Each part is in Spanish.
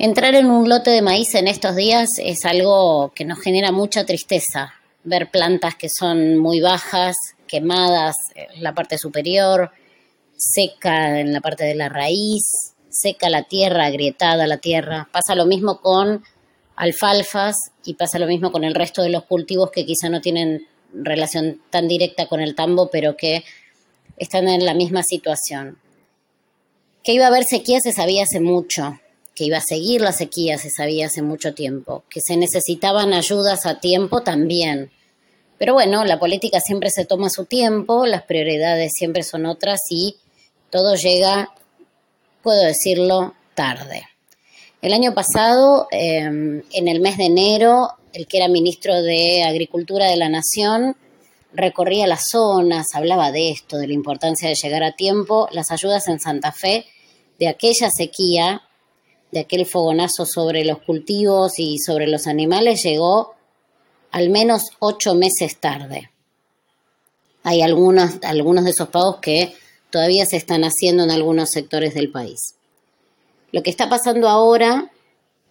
Entrar en un lote de maíz en estos días es algo que nos genera mucha tristeza. Ver plantas que son muy bajas, quemadas en la parte superior, seca en la parte de la raíz, seca la tierra, agrietada la tierra. Pasa lo mismo con alfalfas y pasa lo mismo con el resto de los cultivos que quizá no tienen relación tan directa con el tambo, pero que están en la misma situación. Que iba a haber sequía se sabía hace mucho que iba a seguir la sequía, se sabía hace mucho tiempo, que se necesitaban ayudas a tiempo también. Pero bueno, la política siempre se toma su tiempo, las prioridades siempre son otras y todo llega, puedo decirlo, tarde. El año pasado, em, en el mes de enero, el que era ministro de Agricultura de la Nación recorría las zonas, hablaba de esto, de la importancia de llegar a tiempo. Las ayudas en Santa Fe de aquella sequía de aquel fogonazo sobre los cultivos y sobre los animales llegó al menos ocho meses tarde. Hay algunos, algunos de esos pagos que todavía se están haciendo en algunos sectores del país. Lo que está pasando ahora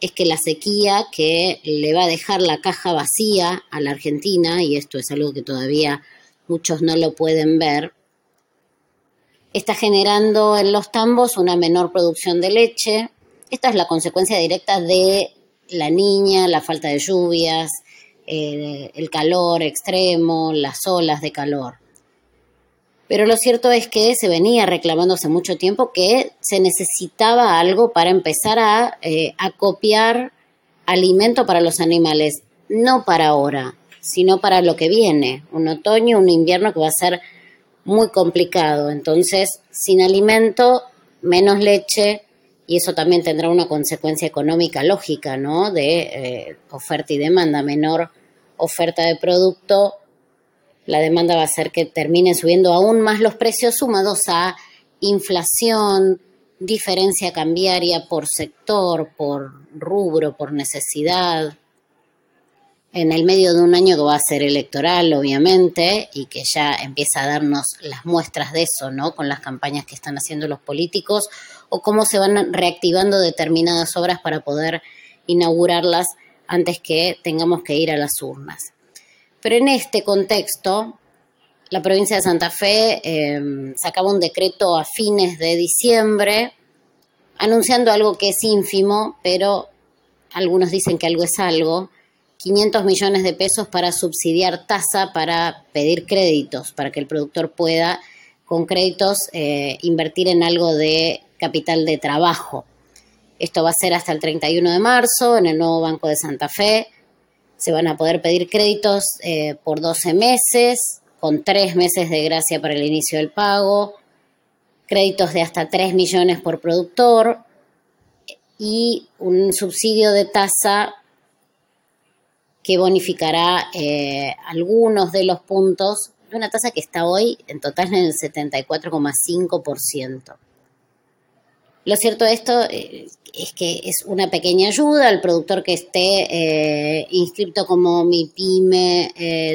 es que la sequía que le va a dejar la caja vacía a la Argentina, y esto es algo que todavía muchos no lo pueden ver, está generando en los tambos una menor producción de leche, esta es la consecuencia directa de la niña, la falta de lluvias, el calor extremo, las olas de calor. Pero lo cierto es que se venía reclamando hace mucho tiempo que se necesitaba algo para empezar a eh, acopiar alimento para los animales, no para ahora, sino para lo que viene, un otoño, un invierno que va a ser muy complicado. Entonces, sin alimento, menos leche, y eso también tendrá una consecuencia económica lógica, ¿no? De eh, oferta y demanda, menor oferta de producto, la demanda va a hacer que terminen subiendo aún más los precios sumados a inflación, diferencia cambiaria por sector, por rubro, por necesidad, en el medio de un año que va a ser electoral, obviamente, y que ya empieza a darnos las muestras de eso, ¿no? Con las campañas que están haciendo los políticos o cómo se van reactivando determinadas obras para poder inaugurarlas antes que tengamos que ir a las urnas. Pero en este contexto, la provincia de Santa Fe em, sacaba un decreto a fines de diciembre anunciando algo que es ínfimo, pero algunos dicen que algo es algo, 500 millones de pesos para subsidiar tasa para pedir créditos, para que el productor pueda con créditos eh, invertir en algo de capital de trabajo. Esto va a ser hasta el 31 de marzo en el nuevo Banco de Santa Fe. Se van a poder pedir créditos eh, por 12 meses, con 3 meses de gracia para el inicio del pago, créditos de hasta 3 millones por productor y un subsidio de tasa que bonificará eh, algunos de los puntos de una tasa que está hoy en total en el 74,5%. Lo cierto de esto eh, es que es una pequeña ayuda al productor que esté eh, inscrito como mi pyme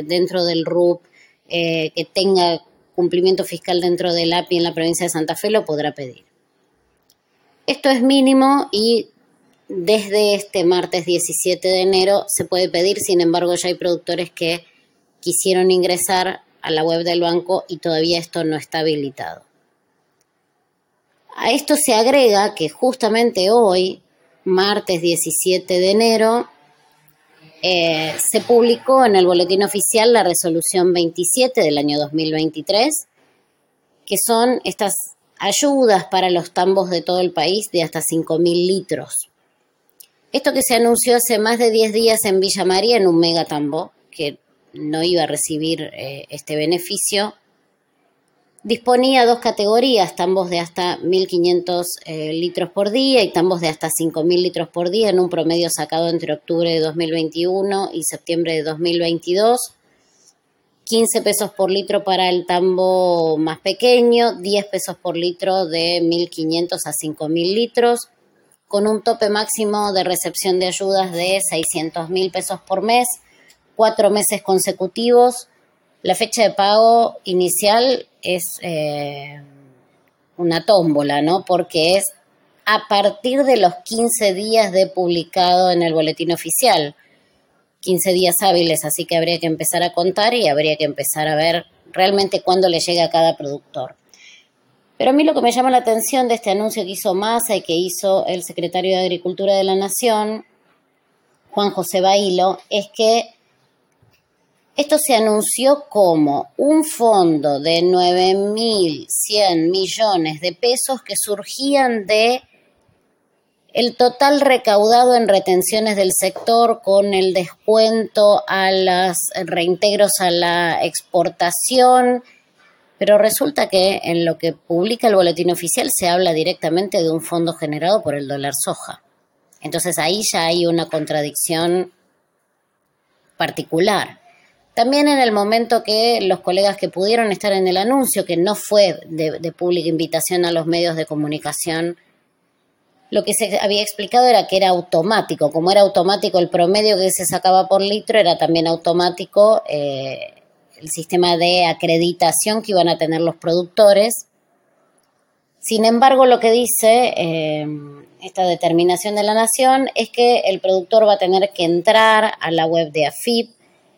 dentro del RUP, que tenga cumplimiento fiscal dentro del API en la provincia de Santa Fe, lo podrá pedir. Esto es mínimo y desde este martes 17 de enero se puede pedir, sin embargo ya hay productores que quisieron ingresar a la web del banco y todavía esto no está habilitado. A esto se agrega que justamente hoy, martes 17 de enero, eh, se publicó en el boletín oficial la resolución 27 del año 2023, que son estas ayudas para los tambos de todo el país de hasta 5.000 litros. Esto que se anunció hace más de 10 días en Villa María, en un megatambo, que no iba a recibir eh, este beneficio, disponía dos categorías, tambos de hasta 1.500 eh, litros por día y tambos de hasta 5.000 litros por día, en un promedio sacado entre octubre de 2021 y septiembre de 2022. 15 pesos por litro para el tambo más pequeño, 10 pesos por litro de 1.500 a 5.000 litros, con un tope máximo de recepción de ayudas de 600 mil pesos por mes, cuatro meses consecutivos. La fecha de pago inicial es eh, una tómbola, ¿no? Porque es a partir de los 15 días de publicado en el boletín oficial. 15 días hábiles, así que habría que empezar a contar y habría que empezar a ver realmente cuándo le llega a cada productor. Pero a mí lo que me llama la atención de este anuncio que hizo Massa y que hizo el secretario de Agricultura de la Nación, Juan José Bailo, es que esto se anunció como un fondo de 9.100 millones de pesos que surgían de el total recaudado en retenciones del sector con el descuento a los reintegros a la exportación, pero resulta que en lo que publica el boletín oficial se habla directamente de un fondo generado por el dólar soja. Entonces ahí ya hay una contradicción particular. También en el momento que los colegas que pudieron estar en el anuncio, que no fue de, pública invitación a los medios de comunicación, lo que se había explicado era que era automático. Como era automático el promedio que se sacaba por litro, era también automático eh, el sistema de acreditación que iban a tener los productores. Sin embargo, lo que dice eh, esta determinación de la Nación es que el productor va a tener que entrar a la web de AFIP,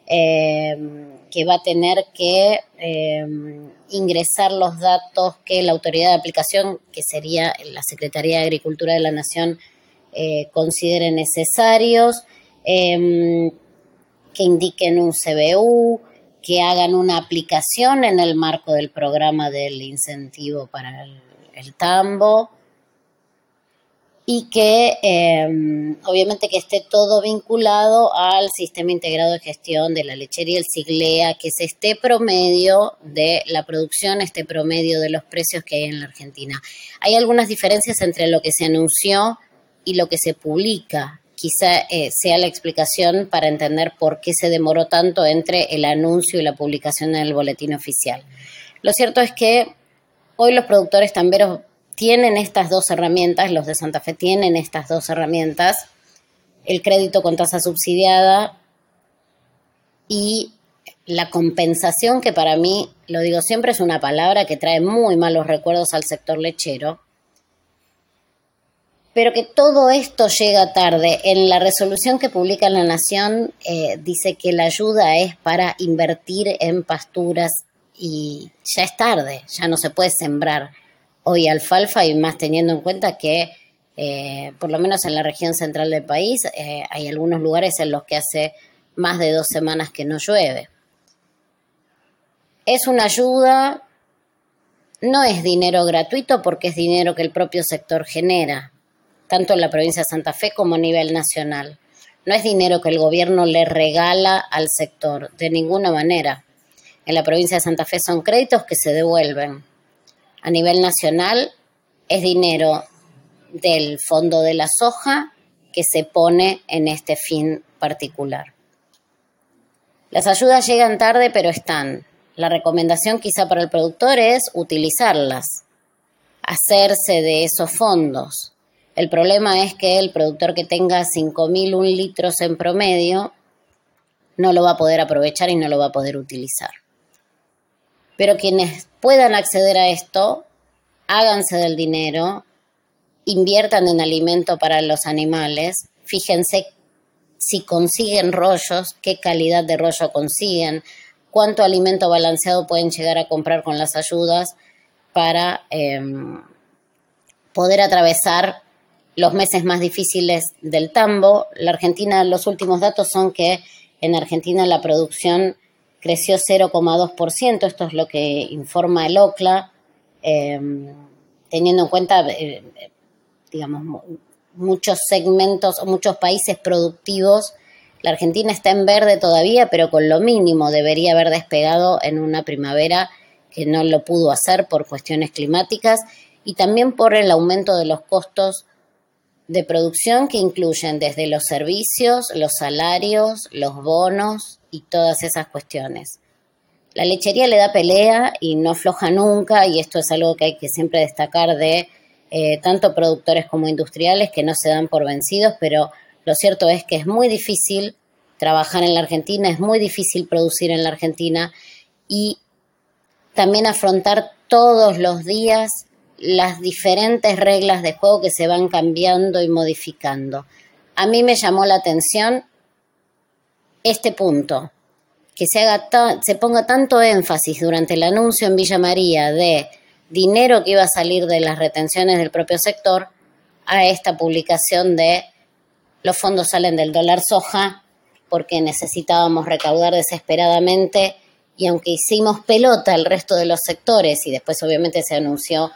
eh, que va a tener que ingresar los datos que la autoridad de aplicación, que sería la Secretaría de Agricultura de la Nación, eh, considere necesarios, em, que indiquen un CBU, que hagan una aplicación en el marco del programa del incentivo para el tambo, y que em, obviamente que esté todo vinculado al sistema integrado de gestión de la lechería el SIGLEA, que es este promedio de la producción, este promedio de los precios que hay en la Argentina. Hay algunas diferencias entre lo que se anunció y lo que se publica. Quizá eh, sea la explicación para entender por qué se demoró tanto entre el anuncio y la publicación en el boletín oficial. Lo cierto es que hoy los productores tamberos tienen estas dos herramientas, los de Santa Fe tienen estas dos herramientas, el crédito con tasa subsidiada y la compensación, que para mí, lo digo siempre, es una palabra que trae muy malos recuerdos al sector lechero, pero que todo esto llega tarde. En la resolución que publica La Nación eh, dice que la ayuda es para invertir en pasturas y ya es tarde, ya no se puede sembrar hoy alfalfa y más teniendo en cuenta que eh, por lo menos en la región central del país eh, hay algunos lugares en los que hace más de dos semanas que no llueve. Es una ayuda, no es dinero gratuito porque es dinero que el propio sector genera, tanto en la provincia de Santa Fe como a nivel nacional. No es dinero que el gobierno le regala al sector, de ninguna manera. En la provincia de Santa Fe son créditos que se devuelven a nivel nacional es dinero del Fondo de la Soja que se pone en este fin particular. Las ayudas llegan tarde, pero están. La recomendación quizá para el productor es utilizarlas, hacerse de esos fondos. El problema es que el productor que tenga 5.001 litros en promedio no lo va a poder aprovechar y no lo va a poder utilizar. Pero quienes puedan acceder a esto, háganse del dinero, inviertan en alimento para los animales, fíjense si consiguen rollos, qué calidad de rollo consiguen, cuánto alimento balanceado pueden llegar a comprar con las ayudas para em, poder atravesar los meses más difíciles del tambo. La Argentina, los últimos datos son que en Argentina la producción creció 0,2%, esto es lo que informa el OCLA, em, teniendo en cuenta, eh, digamos, muchos segmentos o muchos países productivos. La Argentina está en verde todavía, pero con lo mínimo debería haber despegado en una primavera que no lo pudo hacer por cuestiones climáticas y también por el aumento de los costos de producción que incluyen desde los servicios, los salarios, los bonos y todas esas cuestiones. La lechería le da pelea y no afloja nunca y esto es algo que hay que siempre destacar de eh, tanto productores como industriales que no se dan por vencidos, pero lo cierto es que es muy difícil trabajar en la Argentina, es muy difícil producir en la Argentina y también afrontar todos los días las diferentes reglas de juego que se van cambiando y modificando. A mí me llamó la atención este punto, que se, haga se ponga tanto énfasis durante el anuncio en Villa María de dinero que iba a salir de las retenciones del propio sector a esta publicación de los fondos salen del dólar soja porque necesitábamos recaudar desesperadamente y aunque hicimos pelota el resto de los sectores y después obviamente se anunció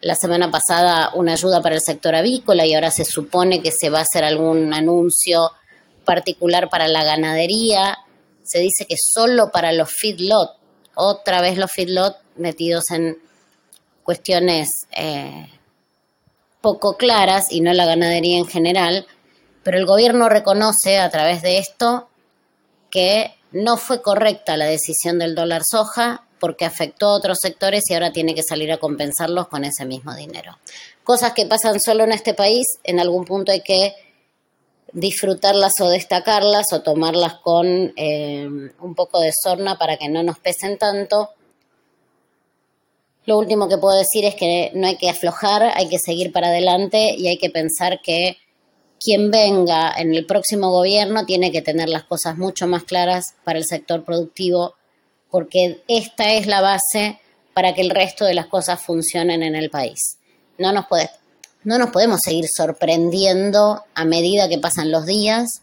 la semana pasada una ayuda para el sector avícola y ahora se supone que se va a hacer algún anuncio particular para la ganadería. Se dice que solo para los feedlot, otra vez los feedlot metidos en cuestiones eh, poco claras y no la ganadería en general, pero el gobierno reconoce a través de esto que no fue correcta la decisión del dólar soja porque afectó a otros sectores y ahora tiene que salir a compensarlos con ese mismo dinero. Cosas que pasan solo en este país, en algún punto hay que disfrutarlas o destacarlas o tomarlas con eh, un poco de sorna para que no nos pesen tanto. Lo último que puedo decir es que no hay que aflojar, hay que seguir para adelante y hay que pensar que quien venga en el próximo gobierno tiene que tener las cosas mucho más claras para el sector productivo porque esta es la base para que el resto de las cosas funcionen en el país. No nos, no nos podemos seguir sorprendiendo a medida que pasan los días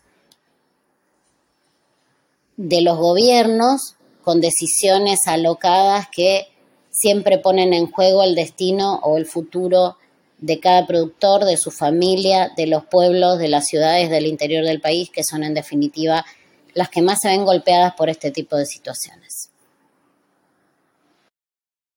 de los gobiernos con decisiones alocadas que siempre ponen en juego el destino o el futuro de cada productor, de su familia, de los pueblos, de las ciudades del interior del país, que son en definitiva las que más se ven golpeadas por este tipo de situaciones.